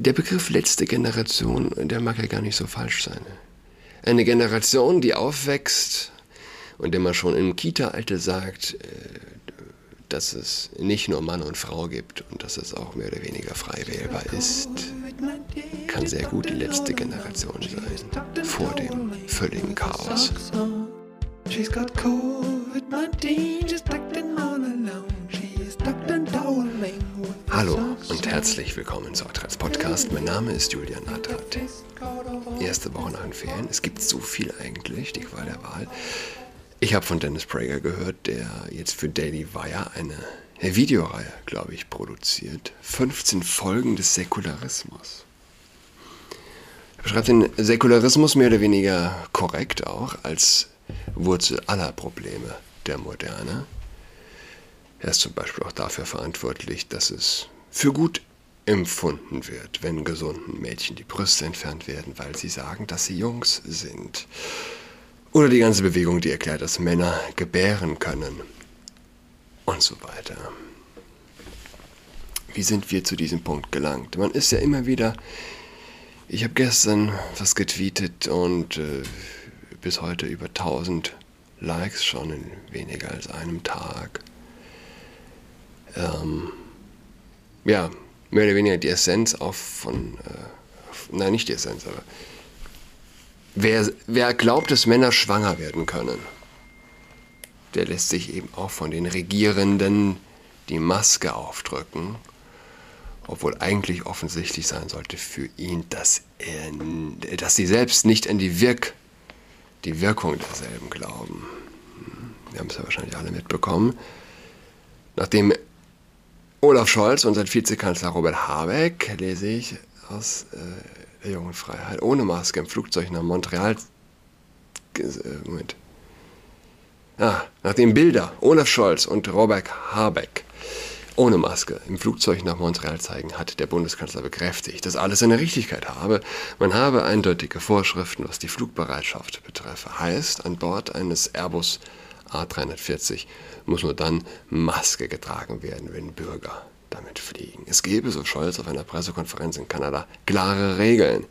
Der Begriff letzte Generation, der mag ja gar nicht so falsch sein. Eine Generation, die aufwächst und der man schon im Kita-Alter sagt, äh, dass es nicht nur Mann und Frau gibt und dass es auch mehr oder weniger frei wählbar ist, kann sehr gut die letzte Generation sein, vor dem völligen Chaos. She's got COVID-19, und herzlich willkommen zu Adrats Podcast. Mein Name ist Julian Adrat. Erste Woche nach den Ferien. Es gibt so viel eigentlich, die Qual der Wahl. Ich habe von Dennis Prager gehört, der jetzt für Daily Wire eine, Videoreihe, glaube ich, produziert. 15 Folgen des Säkularismus. Er beschreibt den Säkularismus mehr oder weniger korrekt auch als Wurzel aller Probleme der Moderne. Er ist zum Beispiel auch dafür verantwortlich, dass es für gut empfunden wird, wenn gesunden Mädchen die Brüste entfernt werden, weil sie sagen, dass sie Jungs sind. Oder die ganze Bewegung, die erklärt, dass Männer gebären können. Und so weiter. Wie sind wir zu diesem Punkt gelangt? Man ist ja immer wieder. Ich habe gestern was getweetet und äh, bis heute über 1000 Likes schon in weniger als einem Tag ähm, ja, mehr oder weniger die Essenz auch von, äh, nein, nicht die Essenz, aber wer, wer glaubt, dass Männer schwanger werden können, der lässt sich eben auch von den Regierenden die Maske aufdrücken, obwohl eigentlich offensichtlich sein sollte für ihn, dass, er, dass sie selbst nicht an die, Wirk, die Wirkung derselben glauben. Hm, wir haben es ja wahrscheinlich alle mitbekommen. Nachdem Olaf Scholz und sein Vizekanzler Robert Habeck, lese ich aus äh, der Jungen Freiheit, ohne Maske im Flugzeug nach Montreal. Äh, Moment. Ah, nachdem Bilder Olaf Scholz und Robert Habeck ohne Maske im Flugzeug nach Montreal zeigen, hat der Bundeskanzler bekräftigt, dass alles seine Richtigkeit habe. Man habe eindeutige Vorschriften, was die Flugbereitschaft betreffe. Heißt, an Bord eines Airbus A340 muss nur dann Maske getragen werden, wenn Bürger damit fliegen. Es gebe, so Scholz auf einer Pressekonferenz in Kanada, klare Regeln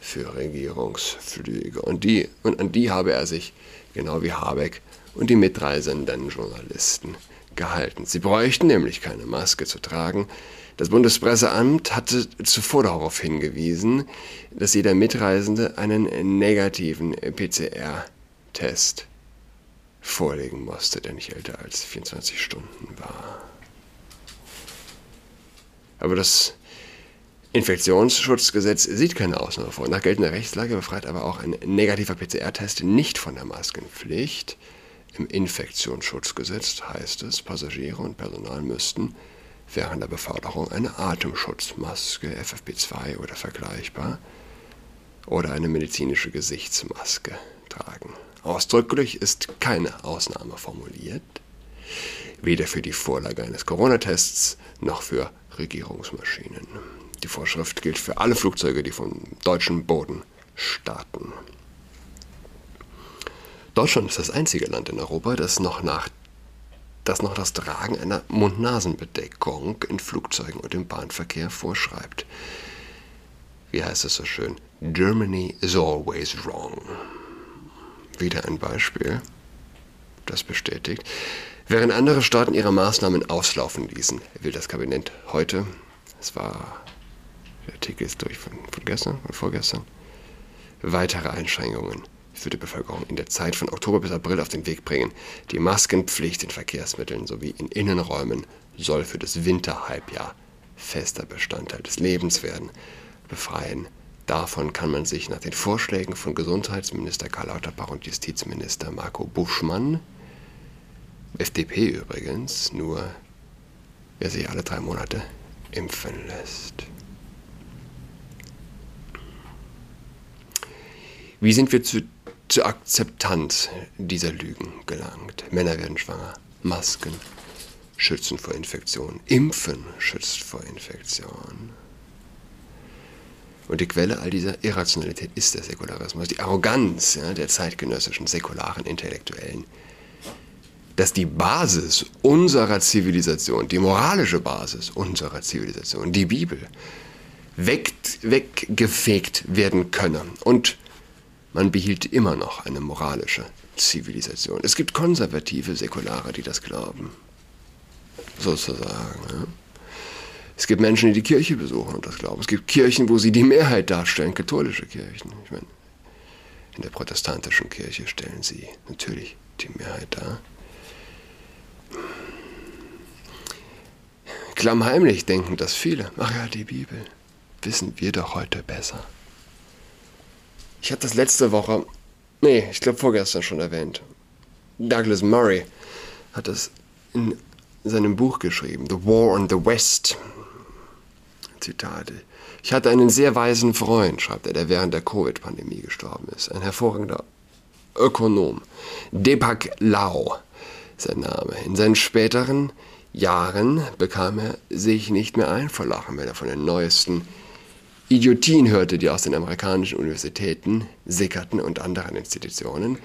für Regierungsflüge. Und, die, und an die habe er sich, genau wie Habeck und die mitreisenden Journalisten, gehalten. Sie bräuchten nämlich keine Maske zu tragen. Das Bundespresseamt hatte zuvor darauf hingewiesen, dass jeder Mitreisende einen negativen PCR-Test vorlegen musste, der nicht älter als 24 Stunden war. Aber das Infektionsschutzgesetz sieht keine Ausnahme vor. Nach geltender Rechtslage befreit aber auch ein negativer PCR-Test nicht von der Maskenpflicht. Im Infektionsschutzgesetz heißt es, Passagiere und Personal müssten während der Beförderung eine Atemschutzmaske FFP2 oder vergleichbar oder eine medizinische Gesichtsmaske tragen. Ausdrücklich ist keine Ausnahme formuliert, weder für die Vorlage eines Corona-Tests noch für Regierungsmaschinen. Die Vorschrift gilt für alle Flugzeuge, die vom deutschen Boden starten. Deutschland ist das einzige Land in Europa, das noch, nach, das, noch das Tragen einer Mund-Nasen-Bedeckung in Flugzeugen und im Bahnverkehr vorschreibt. Wie heißt es so schön? Germany is always wrong wieder ein Beispiel, das bestätigt. Während andere Staaten ihre Maßnahmen auslaufen ließen, will das Kabinett heute, es war, der Artikel ist durch von, von gestern, von vorgestern, weitere Einschränkungen für die Bevölkerung in der Zeit von Oktober bis April auf den Weg bringen. Die Maskenpflicht in Verkehrsmitteln sowie in Innenräumen soll für das Winterhalbjahr fester Bestandteil des Lebens werden. Befreien Davon kann man sich nach den Vorschlägen von Gesundheitsminister Karl Lauterbach und Justizminister Marco Buschmann, FDP übrigens, nur wer sich alle drei Monate impfen lässt. Wie sind wir zu, zur Akzeptanz dieser Lügen gelangt? Männer werden schwanger, Masken schützen vor Infektionen, Impfen schützt vor Infektionen. Und die Quelle all dieser Irrationalität ist der Säkularismus, die Arroganz ja, der zeitgenössischen säkularen Intellektuellen. Dass die Basis unserer Zivilisation, die moralische Basis unserer Zivilisation, die Bibel, weg, weggefegt werden könne. Und man behielt immer noch eine moralische Zivilisation. Es gibt konservative Säkulare, die das glauben. Sozusagen. Ja. Es gibt Menschen, die die Kirche besuchen und das glauben. Es gibt Kirchen, wo sie die Mehrheit darstellen, katholische Kirchen. Ich meine, in der protestantischen Kirche stellen sie natürlich die Mehrheit dar. Klammheimlich denken das viele. Ach ja, die Bibel wissen wir doch heute besser. Ich hatte das letzte Woche, nee, ich glaube vorgestern schon erwähnt. Douglas Murray hat das in seinem Buch geschrieben, The War on the West. Zitate. Ich hatte einen sehr weisen Freund, schreibt er, der während der Covid-Pandemie gestorben ist. Ein hervorragender Ökonom. Deepak Lau, sein Name. In seinen späteren Jahren bekam er sich nicht mehr ein vor Lachen, wenn er von den neuesten Idiotien hörte, die aus den amerikanischen Universitäten sickerten und anderen Institutionen,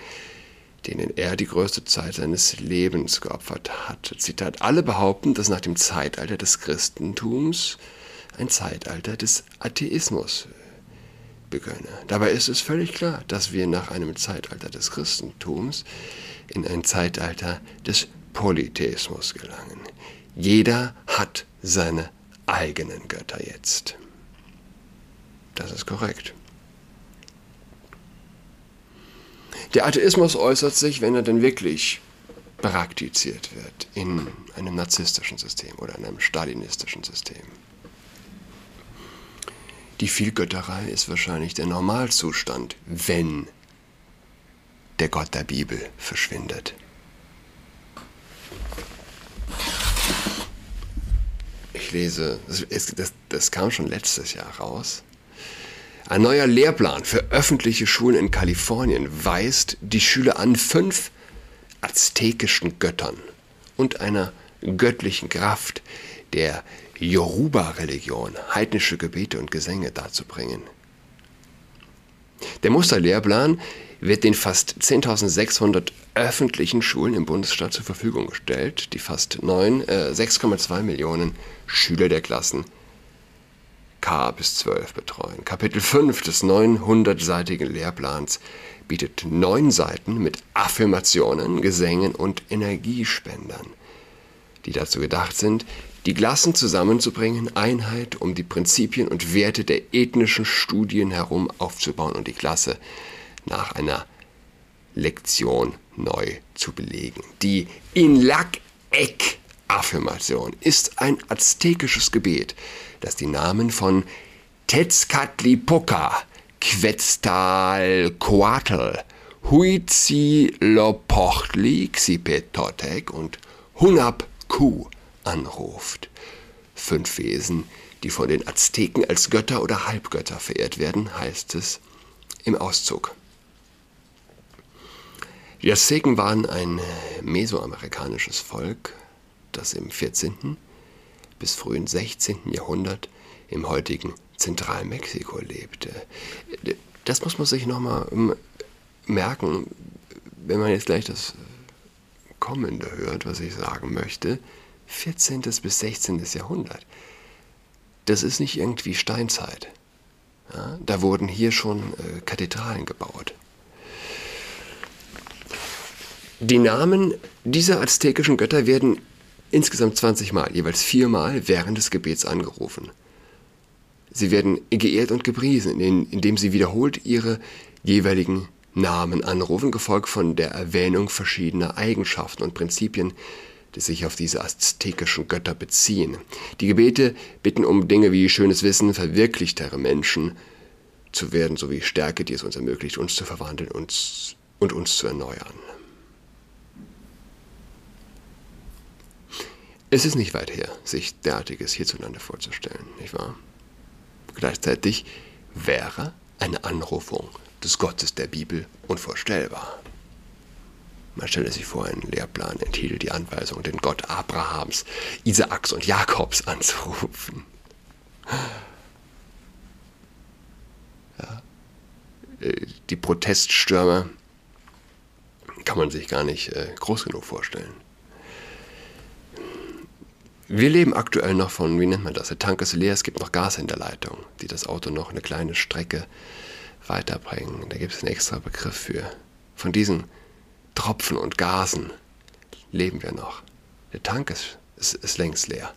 denen er die größte Zeit seines Lebens geopfert hat. Zitat, alle behaupten, dass nach dem Zeitalter des Christentums ein Zeitalter des Atheismus begönne. Dabei ist es völlig klar, dass wir nach einem Zeitalter des Christentums in ein Zeitalter des Polytheismus gelangen. Jeder hat seine eigenen Götter jetzt. Das ist korrekt. Der Atheismus äußert sich, wenn er denn wirklich praktiziert wird, in einem narzisstischen System oder in einem stalinistischen System. Die Vielgötterei ist wahrscheinlich der Normalzustand, wenn der Gott der Bibel verschwindet. Ich lese, das, das, das kam schon letztes Jahr raus. Ein neuer Lehrplan für öffentliche Schulen in Kalifornien weist die Schüler an, fünf aztekischen Göttern und einer göttlichen Kraft der Yoruba-Religion heidnische Gebete und Gesänge darzubringen. Der Musterlehrplan wird den fast 10.600 öffentlichen Schulen im Bundesstaat zur Verfügung gestellt, die fast 6,2 äh, Millionen Schüler der Klassen K bis 12 betreuen. Kapitel 5 des 900-seitigen Lehrplans bietet neun Seiten mit Affirmationen, Gesängen und Energiespendern, die dazu gedacht sind, die Klassen zusammenzubringen, Einheit, um die Prinzipien und Werte der ethnischen Studien herum aufzubauen und die Klasse nach einer Lektion neu zu belegen. Die Inlak-Ek-Affirmation ist ein aztekisches Gebet, das die Namen von Tezcatlipoca, Quetzalcoatl, Huitzilopochtli, Xipetotec und Hunab-Ku anruft. Fünf Wesen, die von den Azteken als Götter oder Halbgötter verehrt werden, heißt es im Auszug. Die Azteken waren ein mesoamerikanisches Volk, das im 14. bis frühen 16. Jahrhundert im heutigen Zentralmexiko lebte. Das muss man sich nochmal ähm, merken, wenn man jetzt gleich das Kommende hört, was ich sagen möchte. 14. bis 16. Jahrhundert. Das ist nicht irgendwie Steinzeit. Ja, da wurden hier schon äh, Kathedralen gebaut. Die Namen dieser aztekischen Götter werden insgesamt 20 Mal, jeweils viermal während des Gebets angerufen. Sie werden geehrt und gepriesen, indem sie wiederholt ihre jeweiligen Namen anrufen, gefolgt von der Erwähnung verschiedener Eigenschaften und Prinzipien, die sich auf diese aztekischen Götter beziehen. Die Gebete bitten um Dinge wie schönes Wissen, verwirklichtere Menschen zu werden, sowie Stärke, die es uns ermöglicht, uns zu verwandeln uns, und uns zu erneuern. Es ist nicht weit her, sich derartiges hierzulande vorzustellen, nicht wahr? Gleichzeitig wäre eine Anrufung des Gottes der Bibel unvorstellbar. Man stelle sich vor, ein Lehrplan enthielt die Anweisung, den Gott Abrahams, Isaaks und Jakobs anzurufen. Ja. Äh, die Proteststürme kann man sich gar nicht äh, groß genug vorstellen. Wir leben aktuell noch von, wie nennt man das? Der Tank ist leer, es gibt noch Gas in der Leitung, die das Auto noch eine kleine Strecke weiterbringen. Da gibt es einen extra Begriff für. Von diesen Tropfen und Gasen leben wir noch. Der Tank ist, ist, ist längst leer.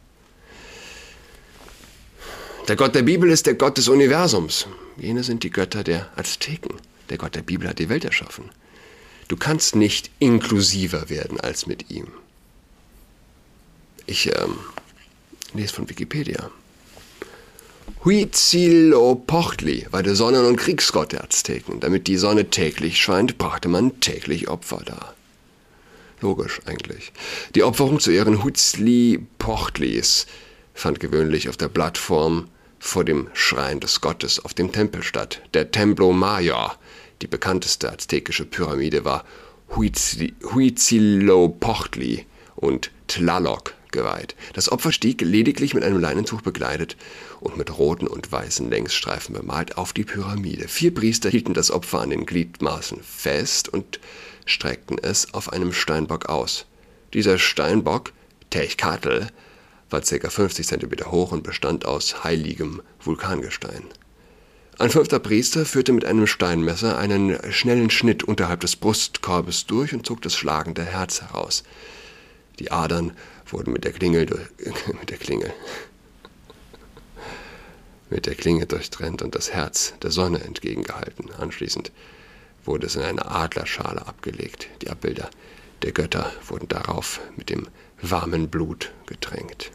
Der Gott der Bibel ist der Gott des Universums. Jene sind die Götter der Azteken. Der Gott der Bibel hat die Welt erschaffen. Du kannst nicht inklusiver werden als mit ihm. Ich ähm, lese von Wikipedia. Huitzilopochtli war der Sonnen- und Kriegsgott der Azteken. Damit die Sonne täglich scheint, brachte man täglich Opfer dar. Logisch eigentlich. Die Opferung zu Ehren Huitzilopochtlis fand gewöhnlich auf der Plattform vor dem Schrein des Gottes auf dem Tempel statt. Der Templo Mayor, die bekannteste aztekische Pyramide, war Huitzilopochtli und Tlaloc geweiht. Das Opfer stieg lediglich mit einem Leinentuch bekleidet und mit roten und weißen Längsstreifen bemalt auf die Pyramide. Vier Priester hielten das Opfer an den Gliedmaßen fest und streckten es auf einem Steinbock aus. Dieser Steinbock, Techkatl, war ca. 50 cm hoch und bestand aus heiligem Vulkangestein. Ein fünfter Priester führte mit einem Steinmesser einen schnellen Schnitt unterhalb des Brustkorbes durch und zog das schlagende Herz heraus. Die Adern wurden mit der Klingel mit der Klingel mit der Klinge durchtrennt und das Herz der Sonne entgegengehalten. Anschließend wurde es in eine Adlerschale abgelegt. Die Abbilder der Götter wurden darauf mit dem warmen Blut getränkt.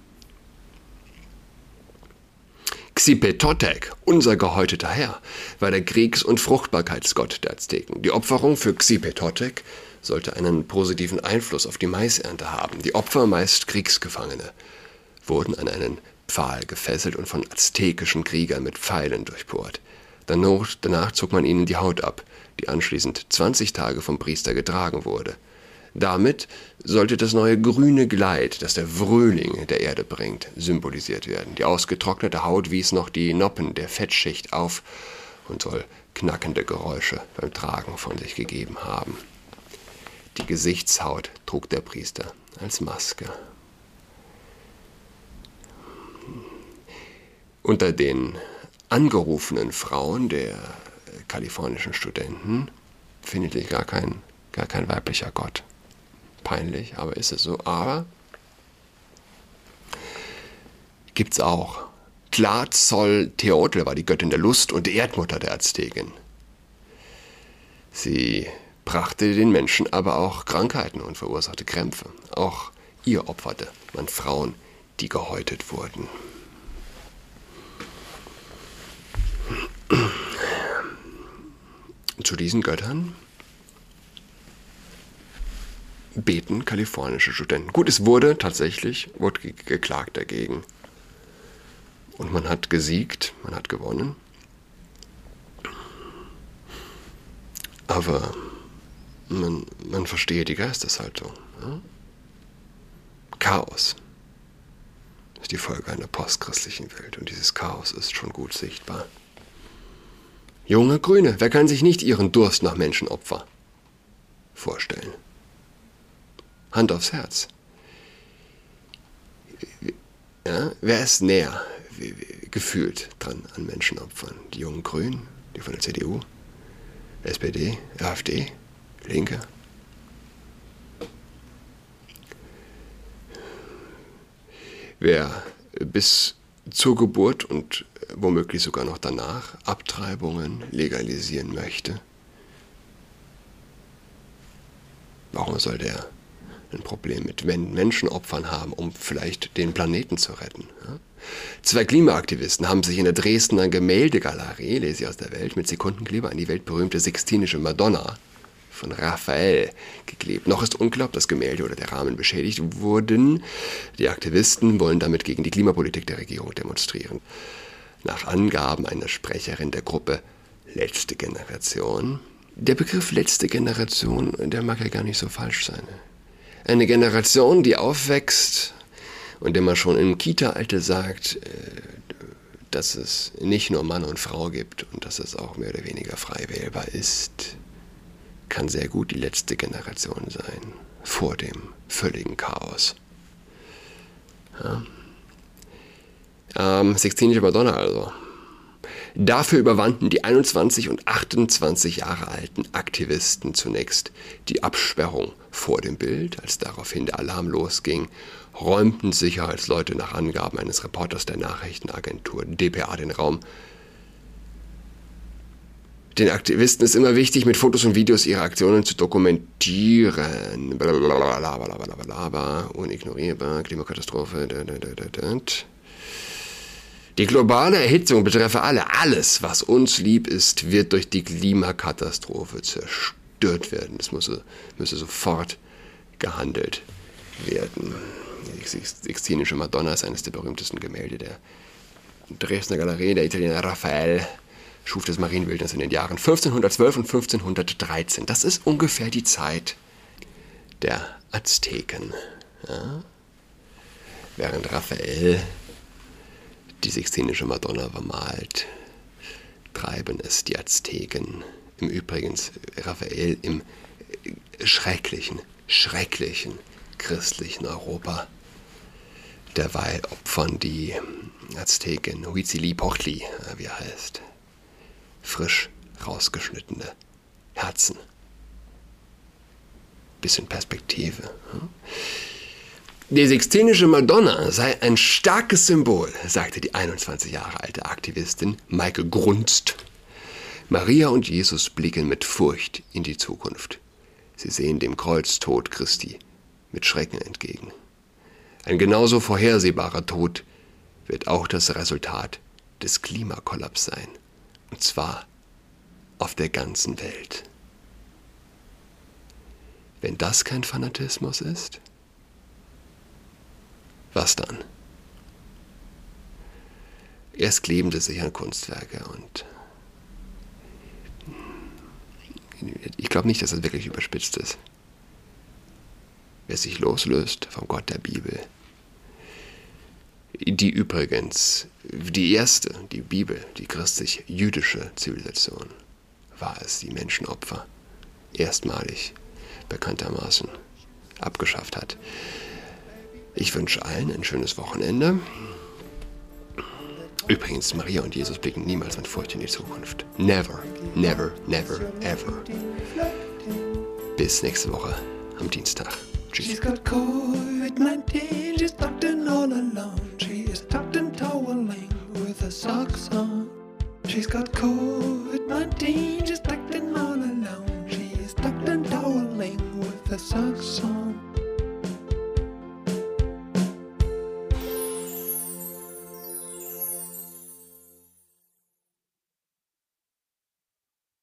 Xipetotec, unser gehäuteter Herr, war der Kriegs- und Fruchtbarkeitsgott der Azteken. Die Opferung für Xipetotec sollte einen positiven Einfluss auf die Maisernte haben. Die Opfer, meist Kriegsgefangene, wurden an einen Pfahl gefesselt und von aztekischen Kriegern mit Pfeilen durchbohrt. Danach, danach zog man ihnen die Haut ab, die anschließend 20 Tage vom Priester getragen wurde. Damit sollte das neue grüne Gleit, das der Frühling der Erde bringt, symbolisiert werden. Die ausgetrocknete Haut wies noch die Noppen der Fettschicht auf und soll knackende Geräusche beim Tragen von sich gegeben haben. Die Gesichtshaut trug der Priester als Maske. Unter den angerufenen Frauen der kalifornischen Studenten findet sich gar kein, gar kein weiblicher Gott peinlich, aber ist es so. Aber gibt es auch. Tlatzolteotl war die Göttin der Lust und Erdmutter der Azteken. Sie brachte den Menschen aber auch Krankheiten und verursachte Krämpfe. Auch ihr opferte man Frauen, die gehäutet wurden. Zu diesen Göttern beten kalifornische Studenten. Gut, es wurde tatsächlich wurde geklagt dagegen. Und man hat gesiegt, man hat gewonnen. Aber man, man verstehe die Geisteshaltung. Ja? Chaos ist die Folge einer postchristlichen Welt und dieses Chaos ist schon gut sichtbar. Junge Grüne, wer kann sich nicht ihren Durst nach Menschenopfer vorstellen? Hand aufs Herz. Ja, wer ist näher gefühlt dran an Menschenopfern? Die jungen Grünen, die von der CDU, SPD, AfD, Linke? Wer bis zur Geburt und womöglich sogar noch danach Abtreibungen legalisieren möchte, warum soll der ein Problem mit Menschenopfern haben, um vielleicht den Planeten zu retten. Ja? Zwei Klimaaktivisten haben sich in der Dresdner Gemäldegalerie, lese ich aus der Welt, mit Sekundenkleber an die weltberühmte Sixtinische Madonna von Raphael geklebt. Noch ist unklar, ob das Gemälde oder der Rahmen beschädigt wurden. Die Aktivisten wollen damit gegen die Klimapolitik der Regierung demonstrieren. Nach Angaben einer Sprecherin der Gruppe Letzte Generation. Der Begriff letzte Generation, der mag ja gar nicht so falsch sein. Eine Generation, die aufwächst und der man schon im Kita-Alter sagt, äh, dass es nicht nur Mann und Frau gibt und dass es auch mehr oder weniger frei wählbar ist, kann sehr gut die letzte Generation sein, vor dem völligen Chaos. Ja. Ähm, Sixtinische Madonna also. Dafür überwanden die 21 und 28 Jahre alten Aktivisten zunächst die Absperrung vor dem Bild. Als daraufhin der Alarm losging, räumten Sicherheitsleute nach Angaben eines Reporters der Nachrichtenagentur dpa den Raum. Den Aktivisten ist immer wichtig, mit Fotos und Videos ihre Aktionen zu dokumentieren. Blablabla, unignorierbar, Klimakatastrophe. Die globale Erhitzung betreffe alle. Alles, was uns lieb ist, wird durch die Klimakatastrophe zerstört werden. Es müsse, müsse sofort gehandelt werden. Die Sixtinische Madonna ist eines der berühmtesten Gemälde der Dresdner Galerie. Der Italiener Raphael schuf das Marienbildnis in den Jahren 1512 und 1513. Das ist ungefähr die Zeit der Azteken. Ja? Während Raphael die Sixtinische Madonna vermalt, treiben es die Azteken. Im Übrigen Raphael im schrecklichen, schrecklichen christlichen Europa. Derweil opfern die Azteken Huitzilipochtli, wie er heißt, frisch rausgeschnittene Herzen. Bisschen Perspektive. Hm? Die Sixtinische Madonna sei ein starkes Symbol, sagte die 21 Jahre alte Aktivistin Maike Grunst. Maria und Jesus blicken mit Furcht in die Zukunft. Sie sehen dem Kreuztod Christi mit Schrecken entgegen. Ein genauso vorhersehbarer Tod wird auch das Resultat des Klimakollaps sein. Und zwar auf der ganzen Welt. Wenn das kein Fanatismus ist, was dann? Erst kleben sie sich an Kunstwerke und ich glaube nicht, dass das wirklich überspitzt ist. Wer sich loslöst vom Gott der Bibel, die übrigens, die erste, die Bibel, die christlich-jüdische Zivilisation, war es, die Menschenopfer erstmalig bekanntermaßen abgeschafft hat. Ich wünsche allen ein schönes Wochenende. Übrigens, Maria und Jesus blicken niemals mit Furcht in die Zukunft. Never, never, never, ever. Bis nächste Woche am Dienstag. Tschüss. She's got COVID-19, she's tucked in all alone. She is tucked in toweling with her socks on. She's got COVID-19, she's tucked in all alone. She is tucked in toweling with her socks on.